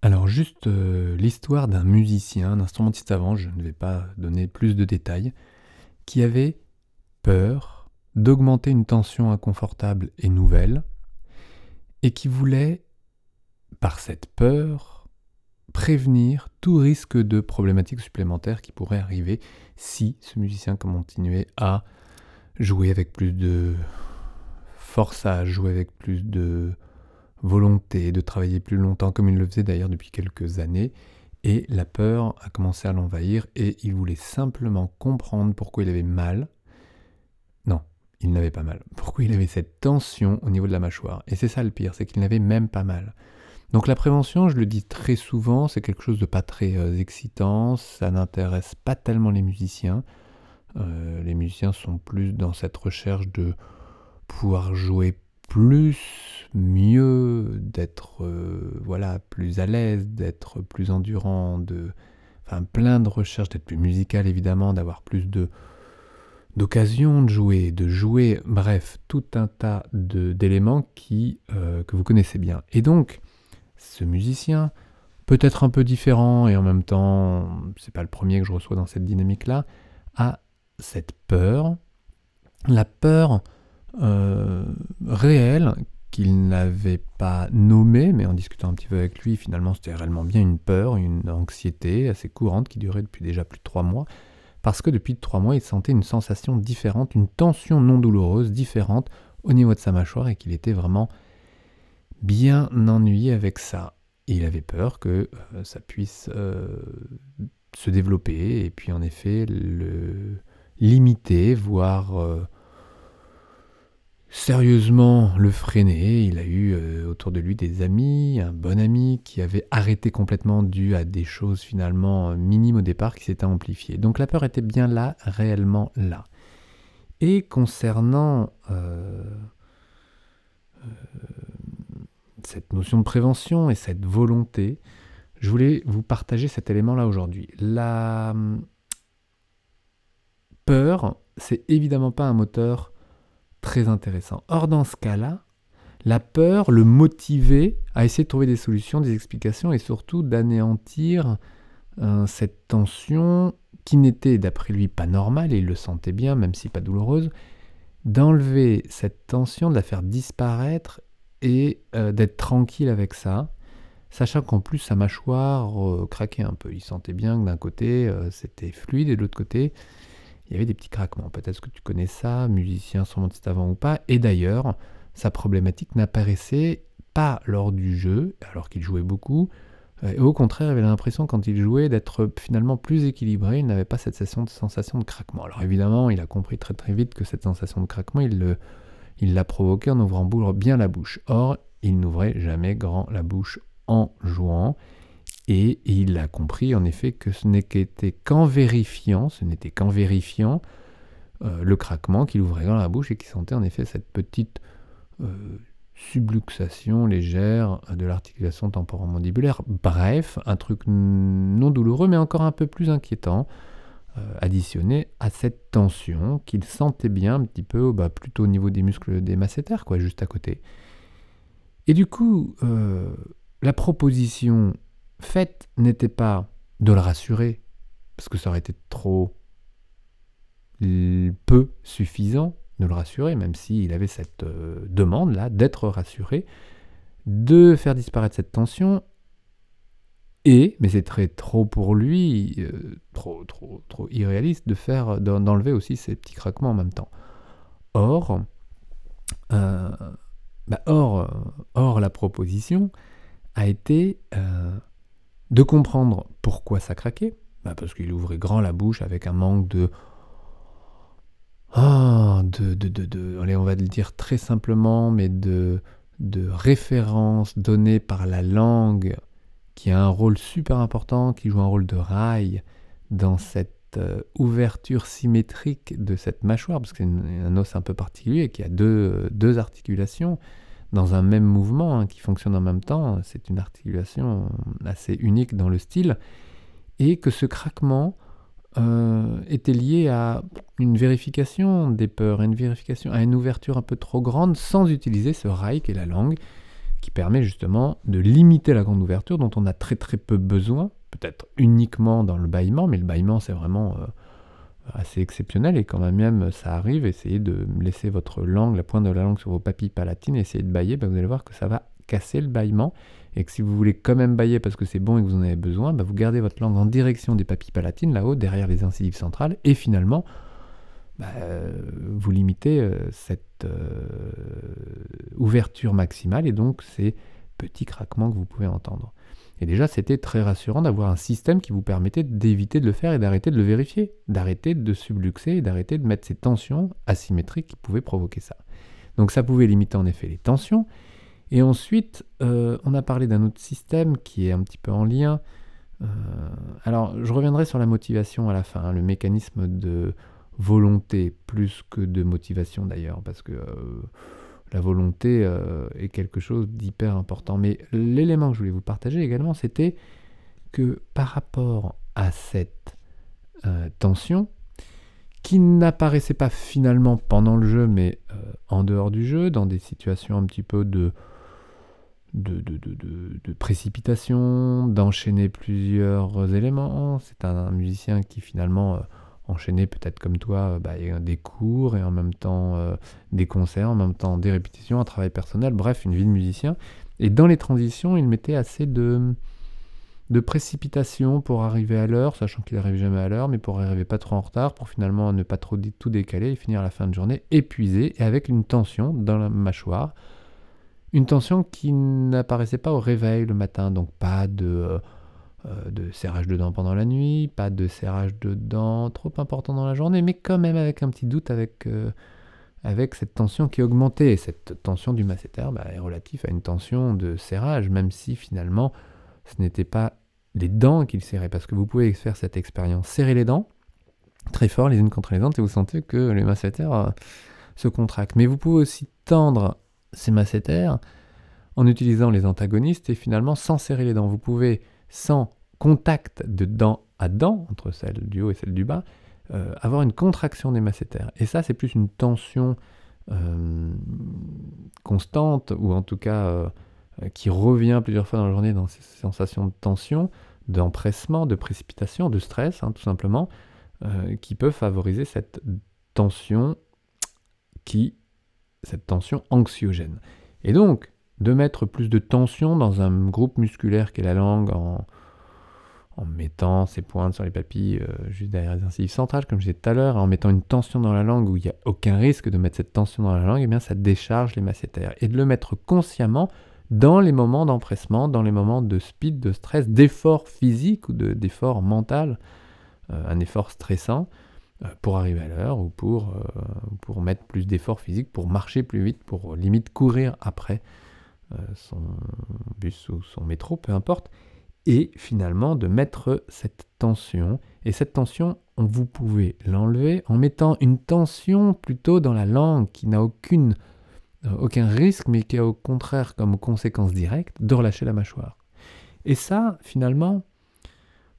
Alors juste euh, l'histoire d'un musicien, d'un instrumentiste avant, je ne vais pas donner plus de détails, qui avait peur d'augmenter une tension inconfortable et nouvelle, et qui voulait, par cette peur, prévenir tout risque de problématiques supplémentaires qui pourraient arriver si ce musicien continuait à jouer avec plus de forçage, jouer avec plus de volonté de travailler plus longtemps, comme il le faisait d'ailleurs depuis quelques années, et la peur a commencé à l'envahir et il voulait simplement comprendre pourquoi il avait mal. Non, il n'avait pas mal. Pourquoi il avait cette tension au niveau de la mâchoire. Et c'est ça le pire, c'est qu'il n'avait même pas mal. Donc la prévention, je le dis très souvent, c'est quelque chose de pas très euh, excitant, ça n'intéresse pas tellement les musiciens. Euh, les musiciens sont plus dans cette recherche de pouvoir jouer plus, mieux, d'être euh, voilà plus à l'aise, d'être plus endurant, de, enfin plein de recherches, d'être plus musical évidemment, d'avoir plus de d'occasions de jouer, de jouer, bref, tout un tas d'éléments qui euh, que vous connaissez bien. Et donc, ce musicien, peut-être un peu différent et en même temps, c'est pas le premier que je reçois dans cette dynamique-là, a cette peur, la peur euh, réel qu'il n'avait pas nommé, mais en discutant un petit peu avec lui, finalement c'était réellement bien une peur, une anxiété assez courante qui durait depuis déjà plus de trois mois, parce que depuis trois mois il sentait une sensation différente, une tension non douloureuse différente au niveau de sa mâchoire et qu'il était vraiment bien ennuyé avec ça. Il avait peur que euh, ça puisse euh, se développer et puis en effet le limiter, voire sérieusement le freiner. Il a eu euh, autour de lui des amis, un bon ami qui avait arrêté complètement dû à des choses finalement minimes au départ qui s'étaient amplifiées. Donc la peur était bien là, réellement là. Et concernant euh, euh, cette notion de prévention et cette volonté, je voulais vous partager cet élément-là aujourd'hui. La hum, peur, c'est évidemment pas un moteur très intéressant. Or, dans ce cas-là, la peur le motivait à essayer de trouver des solutions, des explications et surtout d'anéantir euh, cette tension qui n'était d'après lui pas normale, et il le sentait bien, même si pas douloureuse, d'enlever cette tension, de la faire disparaître et euh, d'être tranquille avec ça, sachant qu'en plus sa mâchoire euh, craquait un peu. Il sentait bien que d'un côté c'était fluide et de l'autre côté il y avait des petits craquements. Peut-être que tu connais ça, musicien, instrumentiste avant ou pas. Et d'ailleurs, sa problématique n'apparaissait pas lors du jeu, alors qu'il jouait beaucoup. Euh, au contraire, il avait l'impression quand il jouait d'être finalement plus équilibré, il n'avait pas cette sensation de craquement. Alors évidemment, il a compris très très vite que cette sensation de craquement, il l'a provoqué en ouvrant bien la bouche. Or, il n'ouvrait jamais grand la bouche en jouant. Et il a compris en effet que ce n'était qu'en vérifiant, ce n'était qu'en vérifiant euh, le craquement qu'il ouvrait dans la bouche et qu'il sentait en effet cette petite euh, subluxation légère de l'articulation temporomandibulaire. Bref, un truc non douloureux mais encore un peu plus inquiétant, euh, additionné à cette tension qu'il sentait bien un petit peu bah, plutôt au niveau des muscles des masséters, quoi, juste à côté. Et du coup, la proposition fait n'était pas de le rassurer, parce que ça aurait été trop peu suffisant de le rassurer, même s'il avait cette euh, demande-là d'être rassuré, de faire disparaître cette tension, et, mais c'est très trop pour lui, euh, trop, trop, trop irréaliste de faire, d'enlever aussi ces petits craquements en même temps. Or, euh, bah, or, or, la proposition a été de comprendre pourquoi ça craquait, bah parce qu'il ouvrait grand la bouche avec un manque de... Ah, de, de, de, de, on va le dire très simplement, mais de, de références données par la langue, qui a un rôle super important, qui joue un rôle de rail dans cette euh, ouverture symétrique de cette mâchoire, parce que c'est un os un peu particulier, qui a deux, deux articulations, dans un même mouvement hein, qui fonctionne en même temps. C'est une articulation assez unique dans le style. Et que ce craquement euh, était lié à une vérification des peurs, une vérification, à une ouverture un peu trop grande sans utiliser ce qui est la langue, qui permet justement de limiter la grande ouverture dont on a très très peu besoin, peut-être uniquement dans le bâillement, mais le bâillement c'est vraiment euh, assez exceptionnel et quand même ça arrive, essayez de laisser votre langue, la pointe de la langue sur vos papilles palatines, essayez de bailler, bah, vous allez voir que ça va casser le bâillement et que si vous voulez quand même bailler parce que c'est bon et que vous en avez besoin, bah, vous gardez votre langue en direction des papilles palatines là-haut, derrière les incisives centrales et finalement bah, vous limitez euh, cette euh, ouverture maximale et donc ces petits craquements que vous pouvez entendre. Et déjà, c'était très rassurant d'avoir un système qui vous permettait d'éviter de le faire et d'arrêter de le vérifier, d'arrêter de subluxer et d'arrêter de mettre ces tensions asymétriques qui pouvaient provoquer ça. Donc ça pouvait limiter en effet les tensions. Et ensuite, euh, on a parlé d'un autre système qui est un petit peu en lien. alors, je reviendrai sur la motivation à la fin, hein, le mécanisme de volonté plus que de motivation d'ailleurs, parce que euh, la volonté euh, est quelque chose d'hyper important. Mais l'élément que je voulais vous partager également, c'était que par rapport à cette euh, tension, qui n'apparaissait pas finalement pendant le jeu, mais en dehors du jeu, dans des situations un petit peu de, de précipitation, d'enchaîner plusieurs éléments. C'est un, musicien qui finalement enchaîner peut-être comme toi euh, bah, des cours et en même temps euh, des concerts, en même temps des répétitions, un travail personnel, bref, une vie de musicien. Et dans les transitions, il mettait assez de, de précipitation pour arriver à l'heure, sachant qu'il n'arrive jamais à l'heure, mais pour arriver pas trop en retard, pour finalement ne pas trop tout décaler et finir la fin de journée épuisé et avec une tension dans la mâchoire. Une tension qui n'apparaissait pas au réveil le matin, donc pas de... Euh, euh, de serrage de dents pendant la nuit, pas de serrage de dents trop important dans la journée, mais quand même avec un petit doute avec, euh, cette tension qui est cette tension du masséter bah, est relative à une tension de serrage, même si finalement ce n'était pas les dents qu'il serrait, parce que vous pouvez faire cette expérience. Serrer les dents très fort les unes contre les autres et vous sentez que les masséters euh, se contractent. Mais vous pouvez aussi tendre ces masséters en utilisant les antagonistes et finalement sans serrer les dents. Vous pouvez sans contact de dent à dent, entre celle du haut et celle du bas, euh, avoir une contraction des masséters. Et ça, c'est plus une tension euh, constante, ou en tout cas euh, qui revient plusieurs fois dans la journée dans ces sensations de tension, d'empressement, de précipitation, de stress, hein, tout simplement, qui peuvent favoriser cette tension qui, cette tension anxiogène. Et donc, de mettre plus de tension dans un groupe musculaire qu'est la langue en, mettant ses pointes sur les papilles euh, juste derrière les incisives centrales, comme je disais tout à l'heure, en mettant une tension dans la langue où il n'y a aucun risque de mettre cette tension dans la langue, et eh bien ça décharge les masséters. Et de le mettre consciemment dans les moments d'empressement, dans les moments de speed, de stress, d'effort physique ou d'effort mental, euh, un effort stressant, euh, pour arriver à l'heure ou pour, pour mettre plus d'effort physique, pour marcher plus vite, pour limite courir après son bus ou son métro, peu importe, et finalement de mettre cette tension. Et cette tension, vous pouvez l'enlever en mettant une tension plutôt dans la langue qui n'a aucune, euh, aucun risque, mais qui a au contraire comme conséquence directe de relâcher la mâchoire. Et ça, finalement,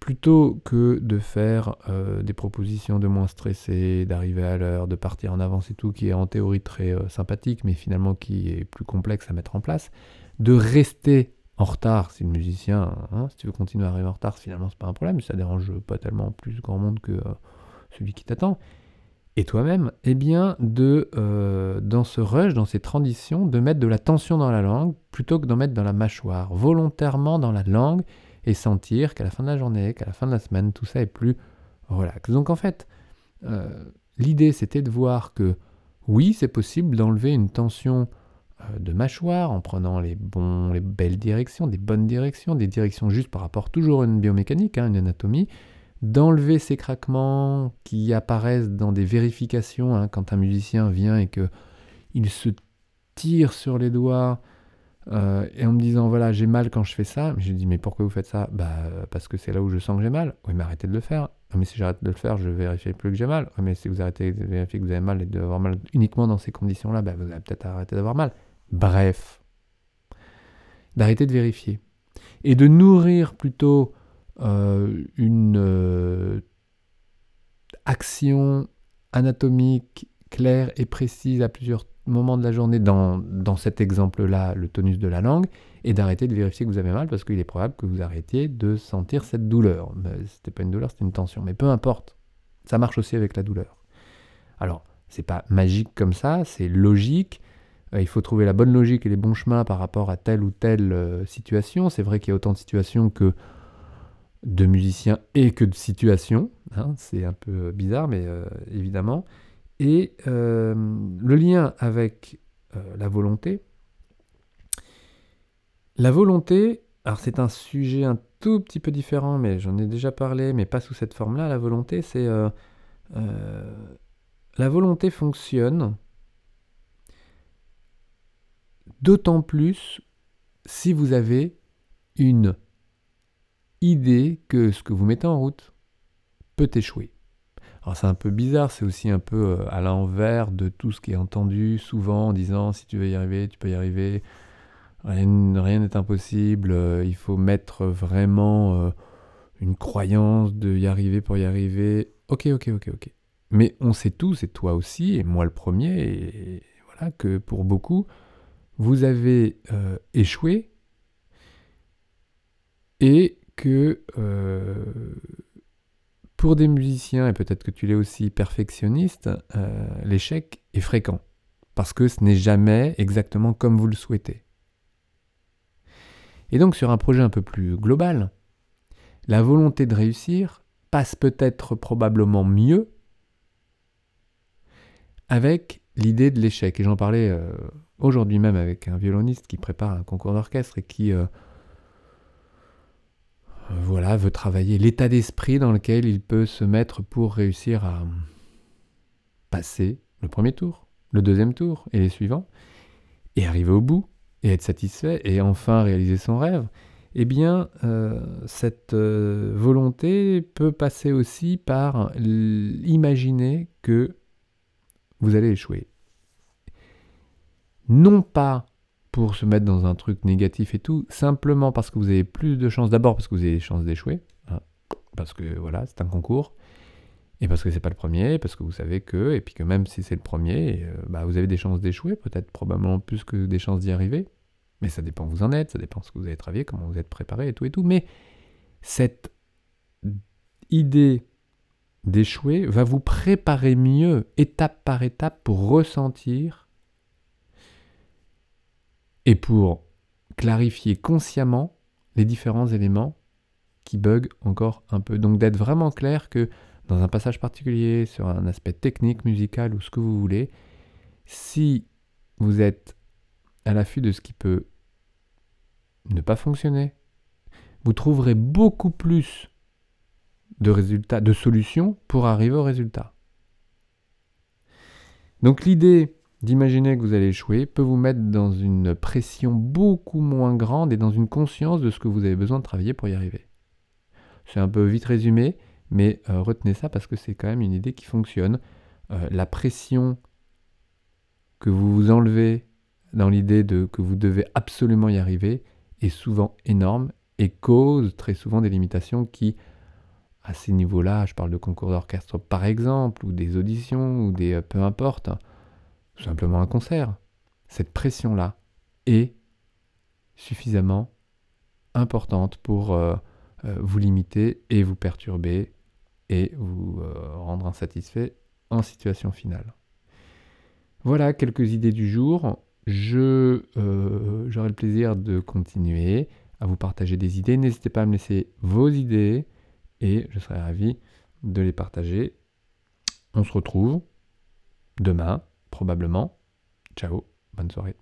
plutôt que de faire euh, des propositions de moins stresser, d'arriver à l'heure, de partir en avance et tout, qui est en théorie très euh, sympathique, mais finalement qui est plus complexe à mettre en place, de rester en retard si le musicien, hein, si tu veux continuer à arriver en retard, finalement c'est pas un problème, ça dérange pas tellement plus grand monde que euh, celui qui t'attend. Et toi-même, eh bien, de, dans ce rush, dans ces transitions, de mettre de la tension dans la langue plutôt que d'en mettre dans la mâchoire, volontairement dans la langue, et sentir qu'à la fin de la journée, qu'à la fin de la semaine, tout ça est plus relax. Donc en fait, euh, l'idée c'était de voir que oui, c'est possible d'enlever une tension euh, de mâchoire en prenant les, bons, les belles directions, des bonnes directions, des directions juste par rapport toujours à une biomécanique, hein, une anatomie, d'enlever ces craquements qui apparaissent dans des vérifications hein, quand un musicien vient et que il se tire sur les doigts euh, et en me disant voilà j'ai mal quand je fais ça, j'ai dit mais pourquoi vous faites ça? Bah parce que c'est là où je sens que j'ai mal. Oui mais arrêtez de le faire. Ah, mais si j'arrête de le faire, je vérifie plus que j'ai mal. Oui mais si vous arrêtez de vérifier que vous avez mal et d'avoir mal uniquement dans ces conditions-là, bah, vous allez peut-être arrêter d'avoir mal. Bref, d'arrêter de vérifier et de nourrir plutôt euh, une euh, action anatomique claire et précise à plusieurs moments de la journée dans, dans cet exemple-là, le tonus de la langue, et d'arrêter de vérifier que vous avez mal parce qu'il est probable que vous arrêtiez de sentir cette douleur. C'était pas une douleur, c'était une tension. Mais peu importe, ça marche aussi avec la douleur. Alors, c'est pas magique comme ça, c'est logique. Euh, il faut trouver la bonne logique et les bons chemins par rapport à telle ou telle euh, situation. C'est vrai qu'il y a autant de situations que de musiciens et que de situations. Hein. c'est un peu bizarre, mais euh, évidemment. Et le lien avec la volonté, la volonté, alors c'est un sujet un tout petit peu différent, mais j'en ai déjà parlé, mais pas sous cette forme-là. La volonté, c'est... Euh, euh, la volonté fonctionne d'autant plus si vous avez une idée que ce que vous mettez en route peut échouer. Alors c'est un peu bizarre, c'est aussi un peu euh, à l'envers de tout ce qui est entendu souvent en disant si tu veux y arriver, tu peux y arriver, Rien n'est impossible, euh, il faut mettre vraiment euh, une croyance de y arriver pour y arriver. Ok, ok, ok, ok. Mais on sait tous, et toi aussi, et moi le premier, et, voilà, que pour beaucoup, vous avez échoué et que pour des musiciens, et peut-être que tu l'es aussi perfectionniste, l'échec est fréquent. Parce que ce n'est jamais exactement comme vous le souhaitez. Et donc sur un projet un peu plus global, la volonté de réussir passe peut-être probablement mieux avec l'idée de l'échec. Et j'en parlais euh, aujourd'hui même avec un violoniste qui prépare un concours d'orchestre et qui euh, voilà, veut travailler l'état d'esprit dans lequel il peut se mettre pour réussir à passer le premier tour, le deuxième tour et les suivants, et arriver au bout et être satisfait et enfin réaliser son rêve, eh bien, euh, cette euh, volonté peut passer aussi par imaginer que vous allez échouer. Non pas pour se mettre dans un truc négatif et tout, simplement parce que vous avez plus de chances, d'abord parce que vous avez des chances d'échouer, hein, parce que voilà, c'est un concours, et parce que c'est pas le premier, parce que vous savez que, et puis que même si c'est le premier, euh, bah, vous avez des chances d'échouer, peut-être probablement plus que des chances d'y arriver. Mais ça dépend où vous en êtes, ça dépend ce que vous avez travaillé, comment vous êtes préparé et tout et tout. Mais cette idée d'échouer va vous préparer mieux, étape par étape, pour ressentir et pour clarifier consciemment les différents éléments qui bug encore un peu. Donc d'être vraiment clair que dans un passage particulier, sur un aspect technique, musical ou ce que vous voulez, si vous êtes à l'affût de ce qui peut ne pas fonctionner, vous trouverez beaucoup plus de résultats, de solutions pour arriver au résultat. Donc l'idée d'imaginer que vous allez échouer peut vous mettre dans une pression beaucoup moins grande et dans une conscience de ce que vous avez besoin de travailler pour y arriver. C'est un peu vite résumé, mais euh, retenez ça parce que c'est quand même une idée qui fonctionne. Euh, la pression que vous vous enlevez dans l'idée de que vous devez absolument y arriver est souvent énorme et cause très souvent des limitations qui, à ces niveaux-là, je parle de concours d'orchestre par exemple, ou des auditions, ou des euh, peu importe, simplement un concert, cette pression-là est suffisamment importante pour euh, euh, vous limiter et vous perturber et vous rendre insatisfait en situation finale. Voilà quelques idées du jour. Euh, j'aurai le plaisir de continuer à vous partager des idées. N'hésitez pas à me laisser vos idées et je serai ravi de les partager. On se retrouve demain, probablement. Ciao, bonne soirée.